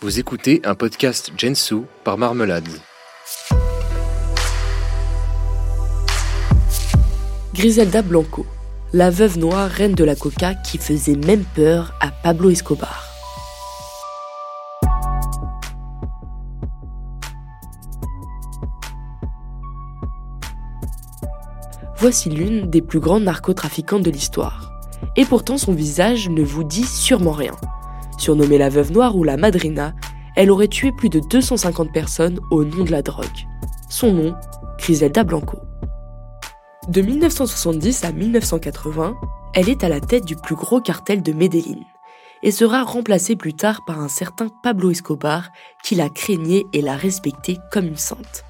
Vous écoutez un podcast Gensu par Marmelade. Griselda Blanco, la veuve noire reine de la coca qui faisait même peur à Pablo Escobar. Voici l'une des plus grandes narcotrafiquantes de l'histoire. Et pourtant son visage ne vous dit sûrement rien. Surnommée la veuve noire ou la madrina, elle aurait tué plus de 250 personnes au nom de la drogue. Son nom, Griselda Blanco. De 1970 à 1980, elle est à la tête du plus gros cartel de Medellín et sera remplacée plus tard par un certain Pablo Escobar qui la craignait et la respectait comme une sainte.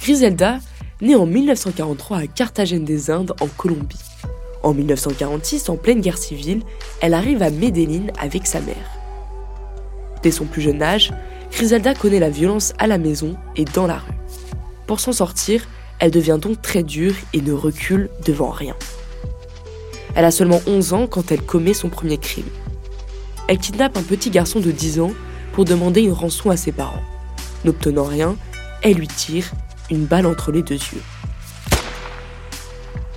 Griselda naît en 1943 à Carthagène des Indes en Colombie. En 1946, en pleine guerre civile, elle arrive à Medellín avec sa mère. Dès son plus jeune âge, Griselda connaît la violence à la maison et dans la rue. Pour s'en sortir, elle devient donc très dure et ne recule devant rien. Elle a seulement 11 ans quand elle commet son premier crime. Elle kidnappe un petit garçon de 10 ans pour demander une rançon à ses parents. N'obtenant rien, elle lui tire une balle entre les deux yeux.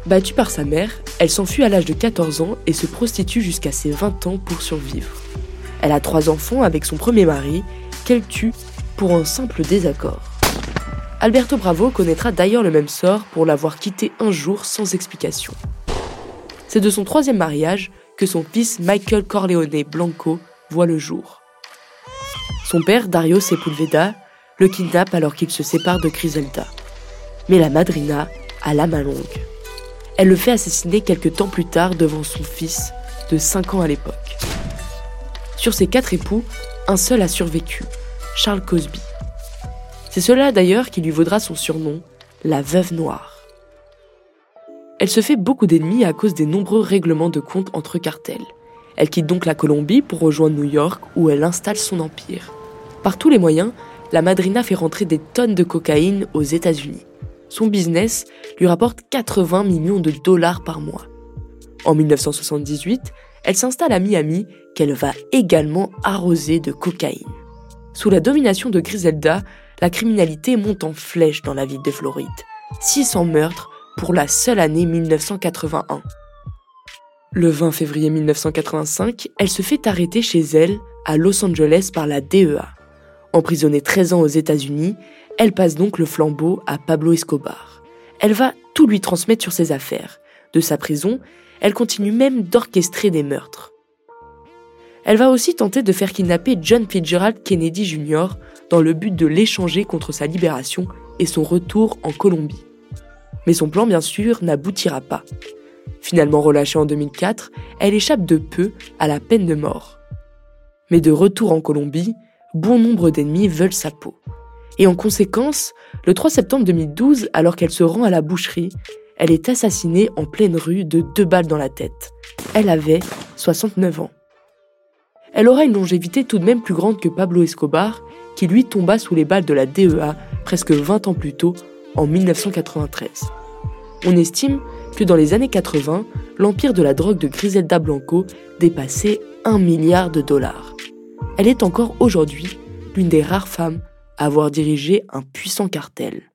Battue par sa mère, elle s'enfuit à l'âge de 14 ans et se prostitue jusqu'à ses 20 ans pour survivre. Elle a trois enfants avec son premier mari, qu'elle tue pour un simple désaccord. Alberto Bravo connaîtra d'ailleurs le même sort pour l'avoir quitté un jour sans explication. C'est de son troisième mariage que son fils Michael Corleone Blanco voit le jour. Son père, Dario Sepulveda, le kidnappe alors qu'il se sépare de Griselda. Mais la madrina a la main longue. Elle le fait assassiner quelques temps plus tard devant son fils, de 5 ans à l'époque. Sur ses quatre époux, un seul a survécu, Charles Cosby. C'est cela d'ailleurs qui lui vaudra son surnom, la veuve noire. Elle se fait beaucoup d'ennemis à cause des nombreux règlements de compte entre cartels. Elle quitte donc la Colombie pour rejoindre New York où elle installe son empire. Par tous les moyens, la madrina fait rentrer des tonnes de cocaïne aux États-Unis. Son business lui rapporte 80 millions de dollars par mois. En 1978, elle s'installe à Miami qu'elle va également arroser de cocaïne. Sous la domination de Griselda, la criminalité monte en flèche dans la ville de Floride. 600 meurtres pour la seule année 1981. Le 20 février 1985, elle se fait arrêter chez elle, à Los Angeles, par la DEA. Emprisonnée 13 ans aux États-Unis, elle passe donc le flambeau à Pablo Escobar. Elle va tout lui transmettre sur ses affaires. De sa prison, elle continue même d'orchestrer des meurtres. Elle va aussi tenter de faire kidnapper John Fitzgerald Kennedy Jr. dans le but de l'échanger contre sa libération et son retour en Colombie. Mais son plan, bien sûr, n'aboutira pas. Finalement relâchée en 2004, elle échappe de peu à la peine de mort. Mais de retour en Colombie, bon nombre d'ennemis veulent sa peau. Et en conséquence, le 3 septembre 2012, alors qu'elle se rend à la boucherie, elle est assassinée en pleine rue de deux balles dans la tête. Elle avait 69 ans. Elle aura une longévité tout de même plus grande que Pablo Escobar, qui lui tomba sous les balles de la DEA presque 20 ans plus tôt, en 1993. On estime que dans les années 80, l'empire de la drogue de Griselda Blanco dépassait 1 milliard de dollars elle est encore aujourd'hui l'une des rares femmes avoir dirigé un puissant cartel.